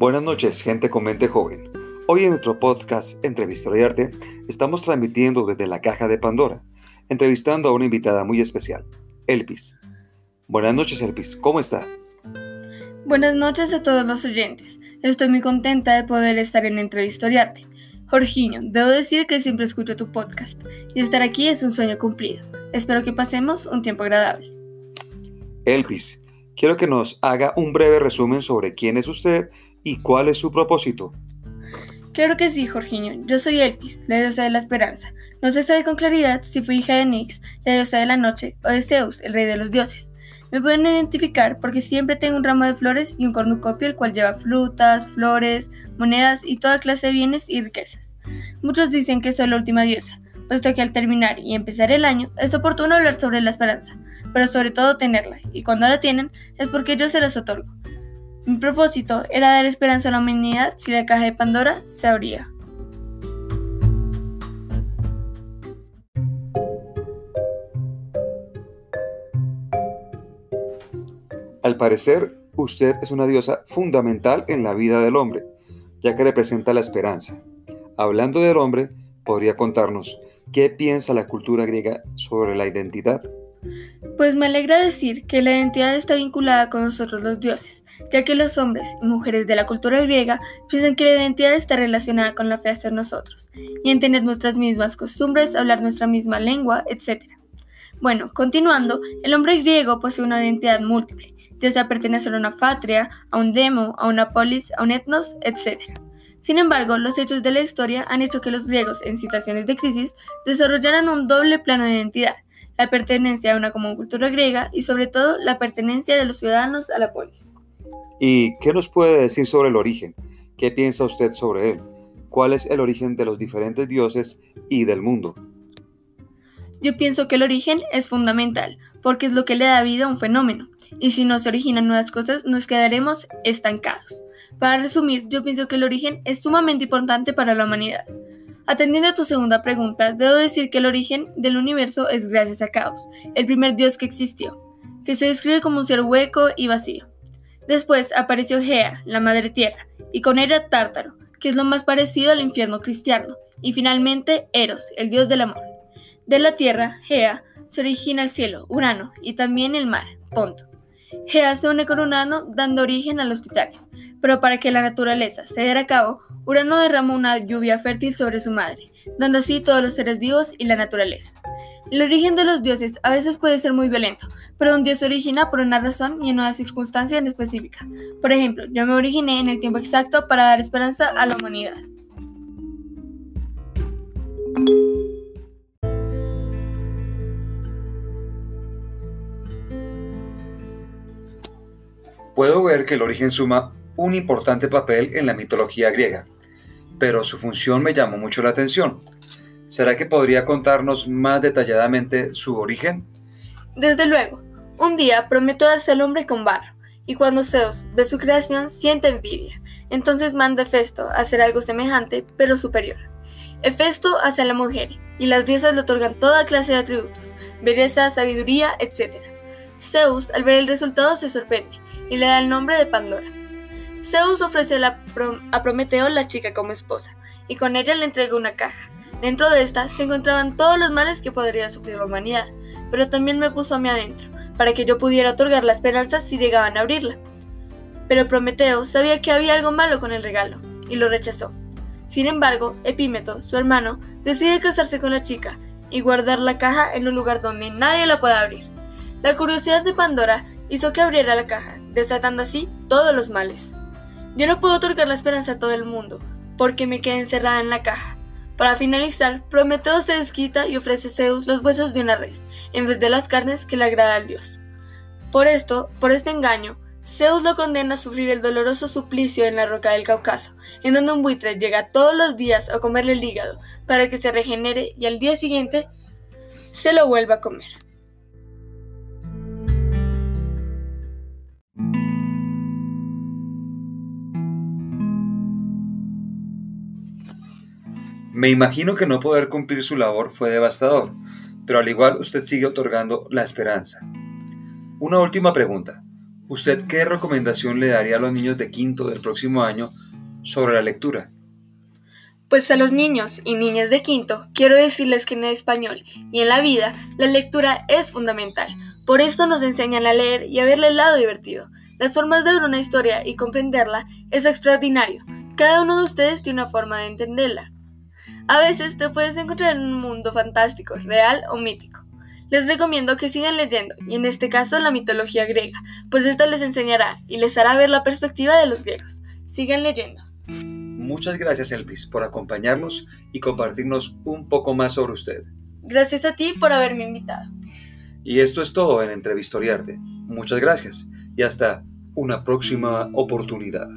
Buenas noches, gente con mente joven. Hoy en nuestro podcast Entrevista y Arte estamos transmitiendo desde la caja de Pandora, entrevistando a una invitada muy especial, Elpis. Buenas noches, Elpis, ¿cómo está? Buenas noches a todos los oyentes. Estoy muy contenta de poder estar en Entrevista y Arte. Jorginho, debo decir que siempre escucho tu podcast y estar aquí es un sueño cumplido. Espero que pasemos un tiempo agradable. Elpis, quiero que nos haga un breve resumen sobre quién es usted y cuál es su propósito. Claro que sí, Jorginho. Yo soy Elpis, la diosa de la esperanza. No se sabe con claridad si fui hija de Nix, la diosa de la noche, o de Zeus, el rey de los dioses. Me pueden identificar porque siempre tengo un ramo de flores y un cornucopio el cual lleva frutas, flores, monedas y toda clase de bienes y riquezas. Muchos dicen que soy la última diosa, puesto que al terminar y empezar el año es oportuno hablar sobre la esperanza, pero sobre todo tenerla, y cuando la tienen es porque yo se las otorgo. Mi propósito era dar esperanza a la humanidad si la caja de Pandora se abría. Al parecer, usted es una diosa fundamental en la vida del hombre, ya que representa la esperanza. Hablando del hombre, podría contarnos qué piensa la cultura griega sobre la identidad. Pues me alegra decir que la identidad está vinculada con nosotros los dioses, ya que los hombres y mujeres de la cultura griega piensan que la identidad está relacionada con la fe hacia nosotros, y en tener nuestras mismas costumbres, hablar nuestra misma lengua, etc. Bueno, continuando, el hombre griego posee una identidad múltiple, ya sea pertenecer a una patria, a un demo, a una polis, a un etnos, etc. Sin embargo, los hechos de la historia han hecho que los griegos, en situaciones de crisis, desarrollaran un doble plano de identidad, la pertenencia a una común cultura griega y sobre todo la pertenencia de los ciudadanos a la polis. ¿Y qué nos puede decir sobre el origen? ¿Qué piensa usted sobre él? ¿Cuál es el origen de los diferentes dioses y del mundo? Yo pienso que el origen es fundamental, porque es lo que le da vida a un fenómeno, y si no se originan nuevas cosas nos quedaremos estancados. Para resumir, yo pienso que el origen es sumamente importante para la humanidad. Atendiendo a tu segunda pregunta, debo decir que el origen del universo es gracias a Caos, el primer dios que existió, que se describe como un ser hueco y vacío. Después apareció Gea, la madre tierra, y con ella Tártaro, que es lo más parecido al infierno cristiano, y finalmente Eros, el dios del amor. De la tierra, Gea, se origina el cielo, Urano, y también el mar, Ponto. Se une con Urano dando origen a los titanes, pero para que la naturaleza se diera a cabo, Urano derramó una lluvia fértil sobre su madre, dando así todos los seres vivos y la naturaleza. El origen de los dioses a veces puede ser muy violento, pero un dios se origina por una razón y en una circunstancia en específica. Por ejemplo, yo me originé en el tiempo exacto para dar esperanza a la humanidad. Puedo ver que el origen suma un importante papel en la mitología griega pero su función me llamó mucho la atención. ¿Será que podría contarnos más detalladamente su origen? Desde luego. Un día prometió hacer el hombre con barro, y cuando Zeus ve su creación siente envidia. Entonces manda a Hefesto a hacer algo semejante, pero superior. Hefesto hace a la mujer, y las diosas le otorgan toda clase de atributos, belleza, sabiduría, etc. Zeus, al ver el resultado, se sorprende, y le da el nombre de Pandora. Zeus ofrece a Prometeo la chica como esposa, y con ella le entrega una caja. Dentro de esta se encontraban todos los males que podría sufrir la humanidad, pero también me puso a mí adentro, para que yo pudiera otorgar la esperanza si llegaban a abrirla. Pero Prometeo sabía que había algo malo con el regalo, y lo rechazó. Sin embargo, Epímeto, su hermano, decide casarse con la chica y guardar la caja en un lugar donde nadie la pueda abrir. La curiosidad de Pandora hizo que abriera la caja, desatando así todos los males. Yo no puedo otorgar la esperanza a todo el mundo, porque me quedé encerrada en la caja. Para finalizar, Prometeo se desquita y ofrece a Zeus los huesos de una res, en vez de las carnes que le agrada al dios. Por esto, por este engaño, Zeus lo condena a sufrir el doloroso suplicio en la roca del Cáucaso, en donde un buitre llega todos los días a comerle el hígado para que se regenere y al día siguiente se lo vuelva a comer. Me imagino que no poder cumplir su labor fue devastador, pero al igual usted sigue otorgando la esperanza. Una última pregunta. ¿Usted qué recomendación le daría a los niños de quinto del próximo año sobre la lectura? Pues a los niños y niñas de quinto quiero decirles que en español y en la vida la lectura es fundamental. Por esto nos enseñan a leer y a verle el lado divertido. Las formas de ver una historia y comprenderla es extraordinario. Cada uno de ustedes tiene una forma de entenderla. A veces te puedes encontrar en un mundo fantástico, real o mítico. Les recomiendo que sigan leyendo, y en este caso la mitología griega, pues esta les enseñará y les hará ver la perspectiva de los griegos. Sigan leyendo. Muchas gracias Elvis por acompañarnos y compartirnos un poco más sobre usted. Gracias a ti por haberme invitado. Y esto es todo en Entrevistoriarte. Muchas gracias y hasta una próxima oportunidad.